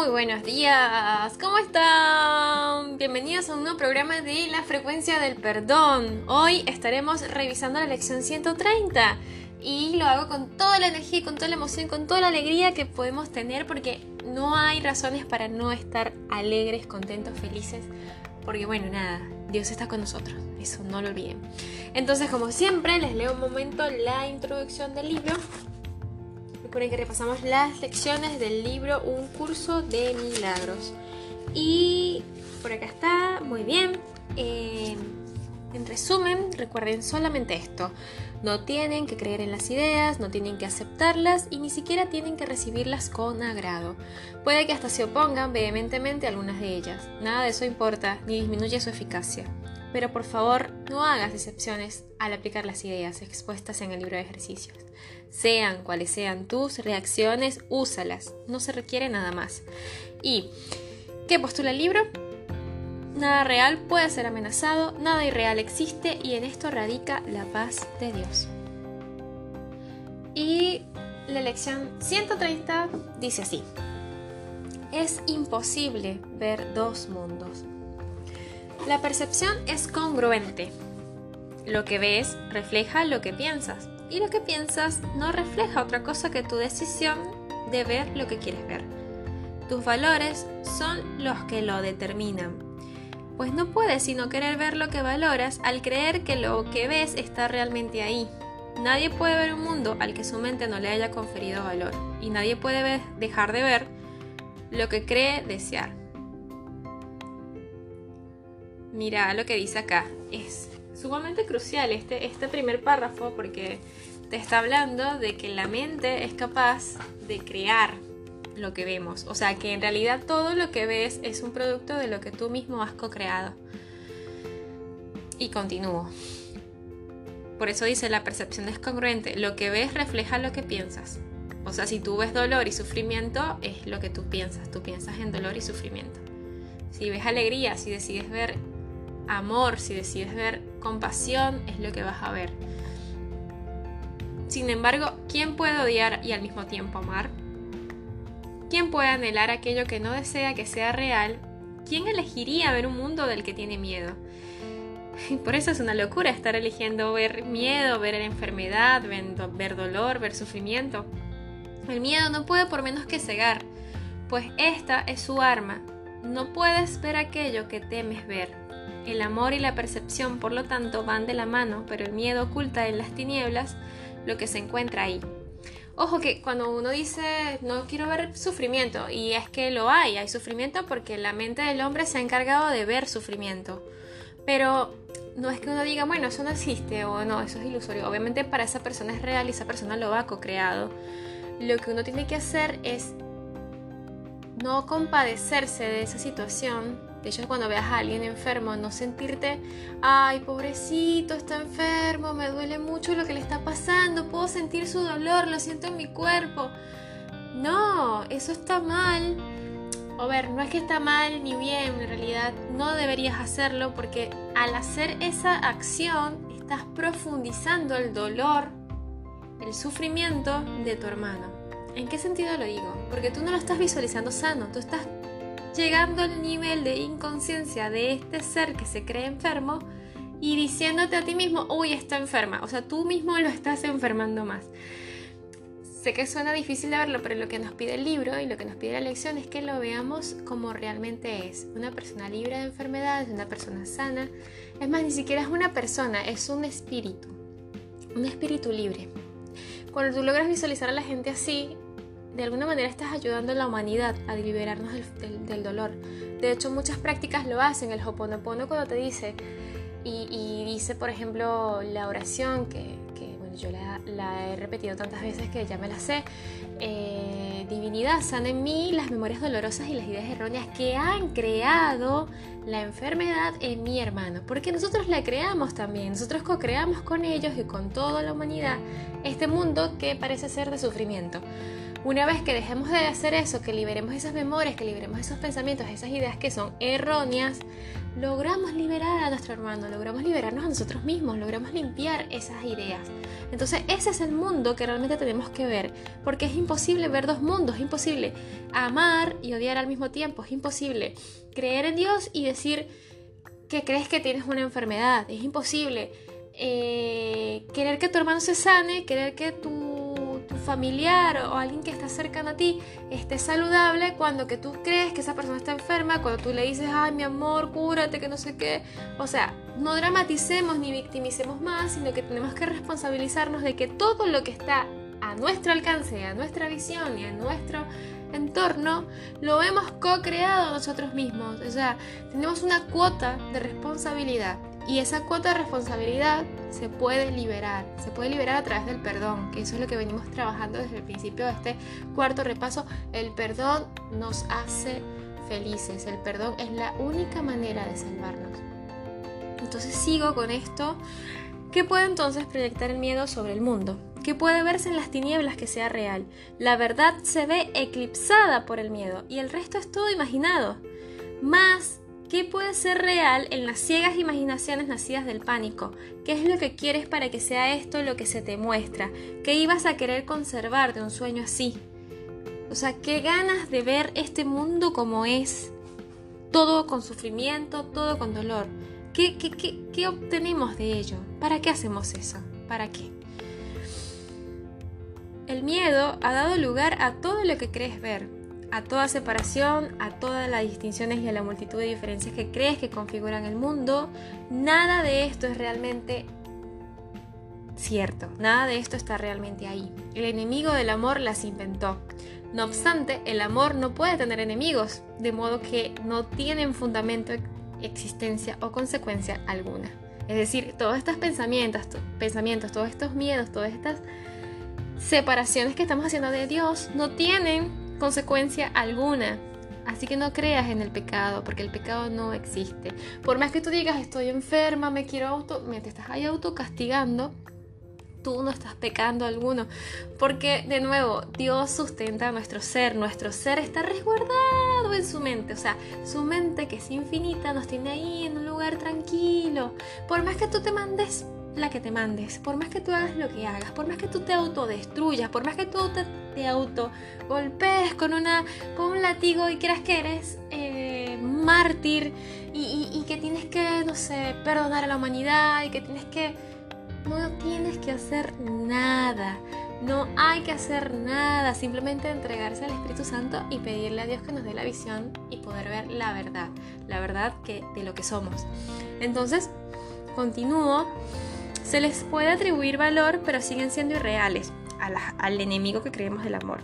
Muy buenos días, ¿cómo están? Bienvenidos a un nuevo programa de la frecuencia del perdón. Hoy estaremos revisando la lección 130 y lo hago con toda la energía, con toda la emoción, con toda la alegría que podemos tener porque no hay razones para no estar alegres, contentos, felices, porque bueno, nada, Dios está con nosotros, eso no lo olviden. Entonces, como siempre, les leo un momento la introducción del libro Recuerden que repasamos las lecciones del libro Un curso de milagros. Y por acá está, muy bien. Eh, en resumen, recuerden solamente esto. No tienen que creer en las ideas, no tienen que aceptarlas y ni siquiera tienen que recibirlas con agrado. Puede que hasta se opongan vehementemente a algunas de ellas. Nada de eso importa ni disminuye su eficacia. Pero por favor, no hagas excepciones al aplicar las ideas expuestas en el libro de ejercicios. Sean cuales sean tus reacciones, úsalas. No se requiere nada más. ¿Y qué postula el libro? Nada real puede ser amenazado, nada irreal existe y en esto radica la paz de Dios. Y la lección 130 dice así. Es imposible ver dos mundos. La percepción es congruente. Lo que ves refleja lo que piensas y lo que piensas no refleja otra cosa que tu decisión de ver lo que quieres ver. Tus valores son los que lo determinan. Pues no puedes sino querer ver lo que valoras al creer que lo que ves está realmente ahí. Nadie puede ver un mundo al que su mente no le haya conferido valor y nadie puede dejar de ver lo que cree desear. Mira lo que dice acá. Es sumamente crucial este, este primer párrafo porque te está hablando de que la mente es capaz de crear lo que vemos. O sea, que en realidad todo lo que ves es un producto de lo que tú mismo has co-creado. Y continúo. Por eso dice la percepción es congruente. Lo que ves refleja lo que piensas. O sea, si tú ves dolor y sufrimiento, es lo que tú piensas. Tú piensas en dolor y sufrimiento. Si ves alegría, si decides ver amor, si decides ver compasión, es lo que vas a ver. Sin embargo, ¿quién puede odiar y al mismo tiempo amar? ¿Quién puede anhelar aquello que no desea que sea real? ¿Quién elegiría ver un mundo del que tiene miedo? Y por eso es una locura estar eligiendo ver miedo, ver enfermedad, ver dolor, ver sufrimiento. El miedo no puede por menos que cegar, pues esta es su arma. No puedes ver aquello que temes ver. El amor y la percepción, por lo tanto, van de la mano, pero el miedo oculta en las tinieblas lo que se encuentra ahí. Ojo que cuando uno dice no quiero ver sufrimiento, y es que lo hay, hay sufrimiento porque la mente del hombre se ha encargado de ver sufrimiento. Pero no es que uno diga, bueno, eso no existe o no, eso es ilusorio. Obviamente para esa persona es real y esa persona lo ha co-creado. Lo que uno tiene que hacer es no compadecerse de esa situación, de hecho, cuando veas a alguien enfermo, no sentirte, ay, pobrecito, está enfermo, me duele mucho lo que le está pasando, puedo sentir su dolor, lo siento en mi cuerpo. No, eso está mal. O ver, no es que está mal ni bien, en realidad no deberías hacerlo porque al hacer esa acción estás profundizando el dolor, el sufrimiento de tu hermano. ¿En qué sentido lo digo? Porque tú no lo estás visualizando sano, tú estás llegando al nivel de inconsciencia de este ser que se cree enfermo y diciéndote a ti mismo, uy, está enferma. O sea, tú mismo lo estás enfermando más. Sé que suena difícil de verlo, pero lo que nos pide el libro y lo que nos pide la lección es que lo veamos como realmente es. Una persona libre de enfermedades, una persona sana. Es más, ni siquiera es una persona, es un espíritu. Un espíritu libre. Cuando tú logras visualizar a la gente así, de alguna manera estás ayudando a la humanidad a liberarnos del, dolor. De hecho, muchas prácticas lo hacen. El Hoponopono cuando te dice, y, dice, por ejemplo, la oración, que, bueno, yo la, he repetido tantas veces que ya me la sé, eh, divinidad, sana en mí las memorias dolorosas y las ideas erróneas que han creado la enfermedad en mi hermano. Porque nosotros la creamos también, nosotros co-creamos con ellos y con toda la humanidad este mundo que parece ser de sufrimiento. Una vez que dejemos de hacer eso, que liberemos esas memorias, que liberemos esos pensamientos, esas ideas que son erróneas, logramos liberar a nuestro hermano, logramos liberarnos a nosotros mismos, logramos limpiar esas ideas. Entonces ese es el mundo que realmente tenemos que ver, porque es imposible ver dos mundos, es imposible amar y odiar al mismo tiempo, es imposible creer en Dios y decir que crees que tienes una enfermedad, es imposible eh, querer que tu hermano se sane, querer que tu familiar o alguien que está cercano a ti esté saludable cuando que tú crees que esa persona está enferma, cuando tú le dices, ay mi amor, cúrate, que no sé qué. O sea, no dramaticemos ni victimicemos más, sino que tenemos que responsabilizarnos de que todo lo que está a nuestro alcance, a nuestra visión y a nuestro entorno, lo hemos co-creado nosotros mismos. O sea, tenemos una cuota de responsabilidad. Y esa cuota de responsabilidad se puede liberar, se puede liberar a través del perdón, que eso es lo que venimos trabajando desde el principio de este cuarto repaso. El perdón nos hace felices, el perdón es la única manera de salvarnos. Entonces sigo con esto. ¿Qué puede entonces proyectar el miedo sobre el mundo? ¿Qué puede verse en las tinieblas que sea real? La verdad se ve eclipsada por el miedo y el resto es todo imaginado. Más ¿Qué puede ser real en las ciegas imaginaciones nacidas del pánico? ¿Qué es lo que quieres para que sea esto lo que se te muestra? ¿Qué ibas a querer conservar de un sueño así? O sea, qué ganas de ver este mundo como es, todo con sufrimiento, todo con dolor. ¿Qué, qué, qué, qué obtenemos de ello? ¿Para qué hacemos eso? ¿Para qué? El miedo ha dado lugar a todo lo que crees ver, a toda separación, a todas las distinciones y a la multitud de diferencias que crees que configuran el mundo, nada de esto es realmente cierto, nada de esto está realmente ahí. El enemigo del amor las inventó. No obstante, el amor no puede tener enemigos, de modo que no tienen fundamento, existencia o consecuencia alguna. Es decir, todos estos pensamientos, pensamientos, todos estos miedos, todas estas separaciones que estamos haciendo de Dios no tienen consecuencia alguna. Así que no creas en el pecado, porque el pecado no existe. Por más que tú digas estoy enferma, me quiero auto, te estás ahí autocastigando, tú no estás pecando alguno. Porque de nuevo, Dios sustenta nuestro ser, nuestro ser está resguardado en su mente, o sea, su mente que es infinita nos tiene ahí en un lugar tranquilo. Por más que tú te mandes la que te mandes, por más que tú hagas lo que hagas, por más que tú te autodestruyas, por más que tú te, te con, una, con un latigo y creas que eres eh, mártir y, que tienes que, no sé, perdonar a la humanidad y que tienes que... No tienes que hacer nada. No hay que hacer nada, simplemente entregarse al Espíritu Santo y pedirle a Dios que nos dé la visión y poder ver la verdad, la verdad de lo que somos. Entonces, continúo se les puede atribuir valor, pero siguen siendo irreales al enemigo que creemos del amor.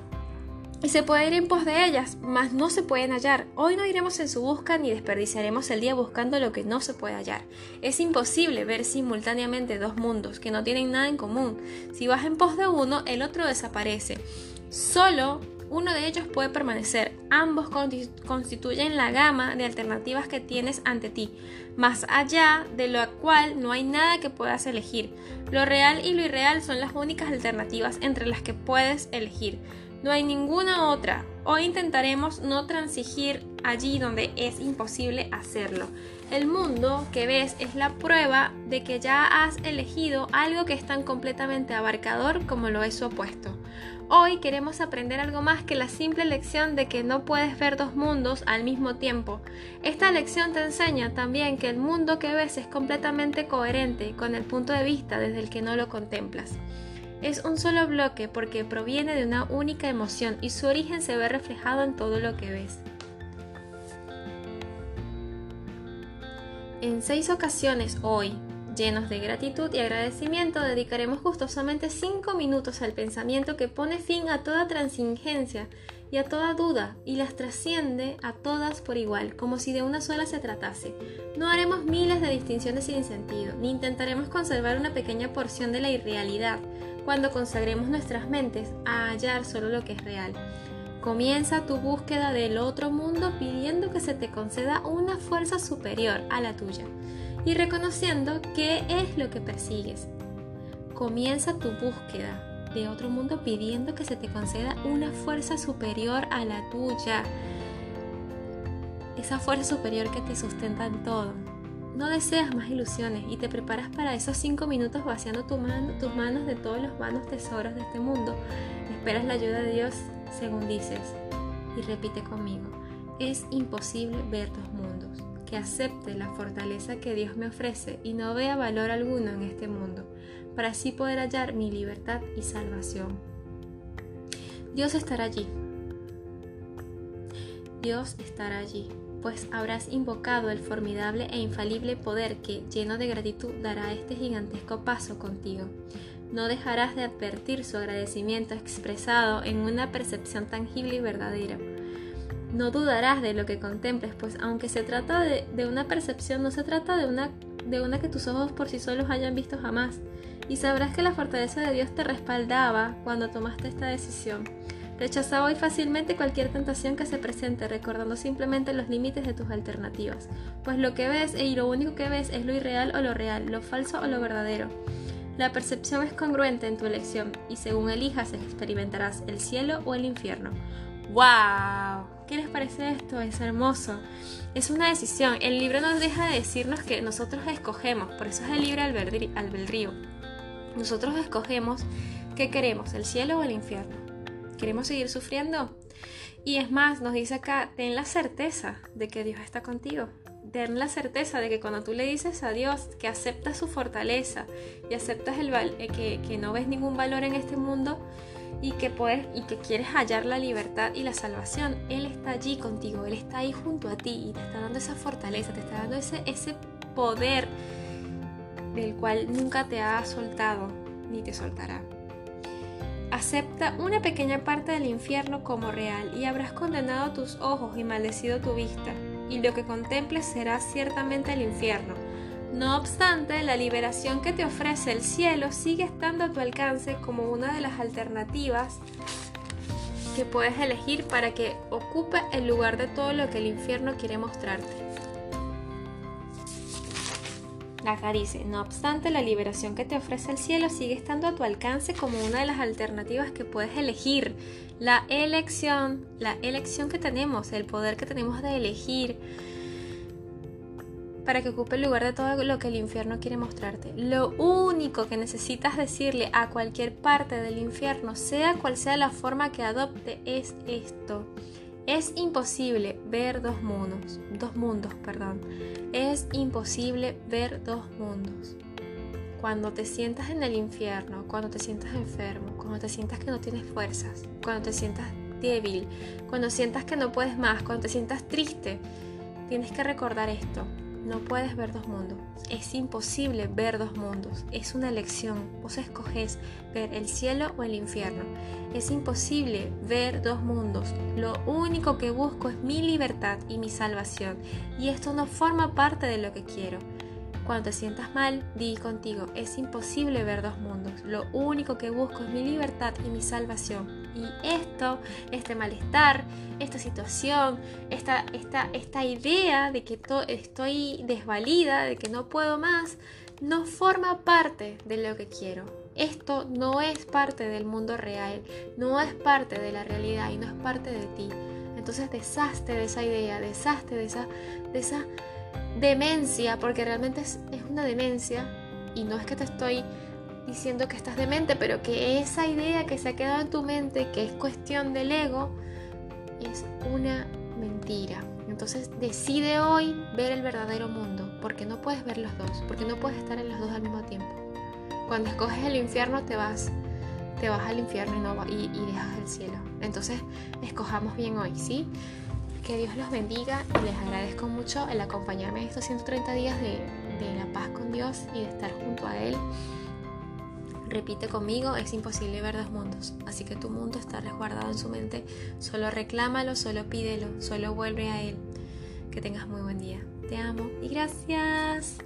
Y se puede ir en pos de ellas, mas no se pueden hallar. Hoy no iremos en su busca ni desperdiciaremos el día buscando lo que no se puede hallar. Es imposible ver simultáneamente dos mundos que no tienen nada en común. Si vas en pos de uno, el otro desaparece. Solo uno de ellos puede permanecer. Ambos constituyen la gama de alternativas que tienes ante ti, más allá de lo cual no hay nada que puedas elegir. Lo real y lo irreal son las únicas alternativas entre las que puedes elegir. No hay ninguna otra. Hoy intentaremos no transigir allí donde es imposible hacerlo. El mundo que ves es la prueba de que ya has elegido algo que es tan completamente abarcador como lo es su opuesto. Hoy queremos aprender algo más que la simple lección de que no puedes ver dos mundos al mismo tiempo. Esta lección te enseña también que el mundo que ves es completamente coherente con el punto de vista desde el que no lo contemplas. Es un solo bloque porque proviene de una única emoción y su origen se ve reflejado en todo lo que ves. En seis ocasiones hoy, Llenos de gratitud y agradecimiento, dedicaremos gustosamente cinco minutos al pensamiento que pone fin a toda transigencia y a toda duda y las trasciende a todas por igual, como si de una sola se tratase. No haremos miles de distinciones sin sentido, ni intentaremos conservar una pequeña porción de la irrealidad cuando consagremos nuestras mentes a hallar solo lo que es real. Comienza tu búsqueda del otro mundo pidiendo que se te conceda una fuerza superior a la tuya y reconociendo qué es lo que persigues. Comienza tu búsqueda de otro mundo pidiendo que se te conceda una fuerza superior a la tuya. esa fuerza superior que te sustenta en todo. No deseas más ilusiones y te preparas para esos cinco minutos vaciando tus manos de todos los vanos tesoros de este mundo. Esperas la ayuda de Dios según dices. Y repite conmigo, es imposible ver dos mundos, que acepte la fortaleza que Dios me ofrece y no vea valor alguno en este mundo, para así poder hallar mi libertad y salvación. Dios estará allí. Dios estará allí, pues habrás invocado el formidable e infalible poder que, lleno de gratitud, dará este gigantesco paso contigo. No dejarás de advertir su agradecimiento expresado en una percepción tangible y verdadera. No dudarás de lo que contemples, pues aunque se trata de, una percepción, no se trata de una, de una que tus ojos por sí solos hayan visto jamás. Y sabrás que la fortaleza de Dios te respaldaba cuando tomaste esta decisión. Rechazaba hoy fácilmente cualquier tentación que se presente, recordando simplemente los límites de tus alternativas, pues lo que ves y lo único que ves es lo irreal o lo real, lo falso o lo verdadero. La percepción es congruente en tu elección y según elijas experimentarás el cielo o el infierno. ¡Wow! ¿Qué les parece esto? Es hermoso. Es una decisión. El libro nos deja de decirnos que nosotros escogemos, por eso es el libre albedrío. Nosotros escogemos qué queremos, el cielo o el infierno. ¿Queremos seguir sufriendo? Y es más, nos dice acá, ten la certeza de que Dios está contigo ten la certeza de que cuando tú le dices a Dios que aceptas su fortaleza y aceptas el eh, que, que no ves ningún valor en este mundo y que puedes y que quieres hallar la libertad y la salvación, Él está allí contigo, Él está ahí junto a ti y te está dando esa fortaleza, te está dando ese, ese poder del cual nunca te ha soltado ni te soltará. Acepta una pequeña parte del infierno como real y habrás condenado tus ojos y maldecido tu vista y lo que contemples será ciertamente el infierno. No obstante, la liberación que te ofrece el cielo sigue estando a tu alcance como una de las alternativas que puedes elegir para que ocupe el lugar de todo lo que el infierno quiere mostrarte. Acá dice, no obstante, la liberación que te ofrece el cielo sigue estando a tu alcance como una de las alternativas que puedes elegir. La elección, la elección que tenemos, el poder que tenemos de elegir para que ocupe el lugar de todo lo que el infierno quiere mostrarte. Lo único que necesitas decirle a cualquier parte del infierno, sea cual sea la forma que adopte, es esto. Es imposible ver dos mundos, dos mundos, perdón. Es imposible ver dos mundos. Cuando te sientas en el infierno, cuando te sientas enfermo, cuando te sientas que no tienes fuerzas, cuando te sientas débil, cuando sientas que no puedes más, cuando te sientas triste, tienes que recordar esto. No puedes ver dos mundos. Es imposible ver dos mundos. Es una elección. Vos escoges ver el cielo o el infierno. Es imposible ver dos mundos. Lo único que busco es mi libertad y mi salvación. Y esto no forma parte de lo que quiero. Cuando te sientas mal, di contigo, es imposible ver dos mundos. Lo único que busco es mi libertad y mi salvación. Y esto, este malestar, esta situación, esta, esta, esta idea de que estoy desvalida, de que no puedo más, no forma parte de lo que quiero. Esto no es parte del mundo real, no es parte de la realidad y no es parte de ti. Entonces deshazte de esa idea, deshazte de esa, de esa demencia, porque realmente es, una demencia, y no es que te estoy diciendo que estás demente, pero que esa idea que se ha quedado en tu mente, que es cuestión del ego, es una mentira. Entonces decide hoy ver el verdadero mundo, porque no puedes ver los dos, porque no puedes estar en los dos al mismo tiempo. Cuando escoges el infierno te vas, te vas al infierno y, no, y, y dejas el cielo. Entonces escojamos bien hoy, ¿sí? Que Dios los bendiga y les agradezco mucho el acompañarme en estos 130 días de, de la paz con Dios y de estar junto a Él. Repite conmigo, es imposible ver dos mundos, así que tu mundo está resguardado en su mente. Solo reclámalo, solo pídelo, solo vuelve a Él. Que tengas muy buen día. Te amo y gracias.